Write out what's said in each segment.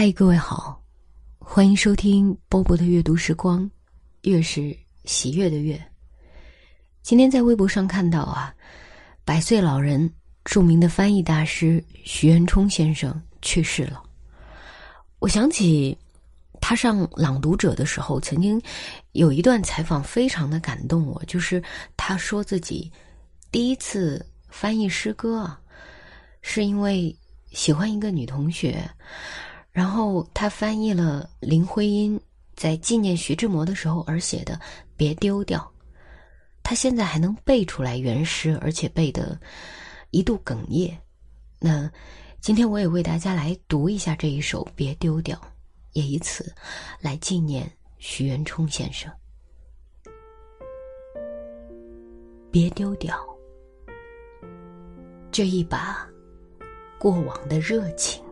嗨，各位好，欢迎收听波波的阅读时光，月是喜悦的月。今天在微博上看到啊，百岁老人、著名的翻译大师徐元冲先生去世了。我想起他上《朗读者》的时候，曾经有一段采访非常的感动我，就是他说自己第一次翻译诗歌啊，是因为喜欢一个女同学。然后他翻译了林徽因在纪念徐志摩的时候而写的《别丢掉》，他现在还能背出来原诗，而且背得一度哽咽。那今天我也为大家来读一下这一首《别丢掉》，也以此来纪念徐元冲先生。别丢掉这一把过往的热情。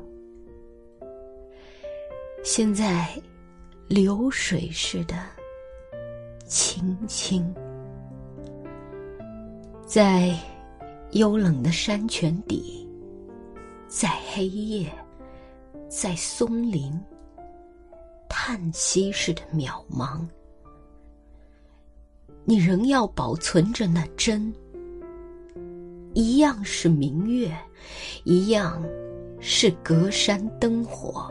现在，流水似的，轻轻，在幽冷的山泉底，在黑夜，在松林，叹息似的渺茫。你仍要保存着那真，一样是明月，一样是隔山灯火。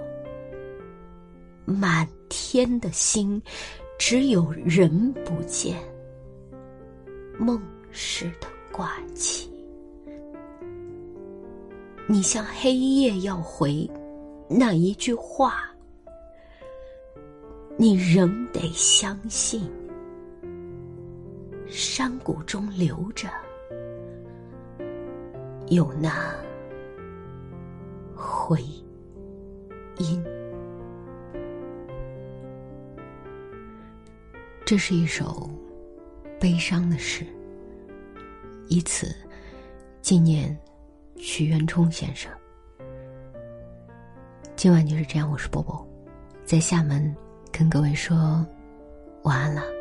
满天的星，只有人不见。梦似的挂起，你向黑夜要回那一句话，你仍得相信，山谷中留着有那回音。这是一首悲伤的诗，以此纪念许渊冲先生。今晚就是这样，我是波波，在厦门跟各位说晚安了。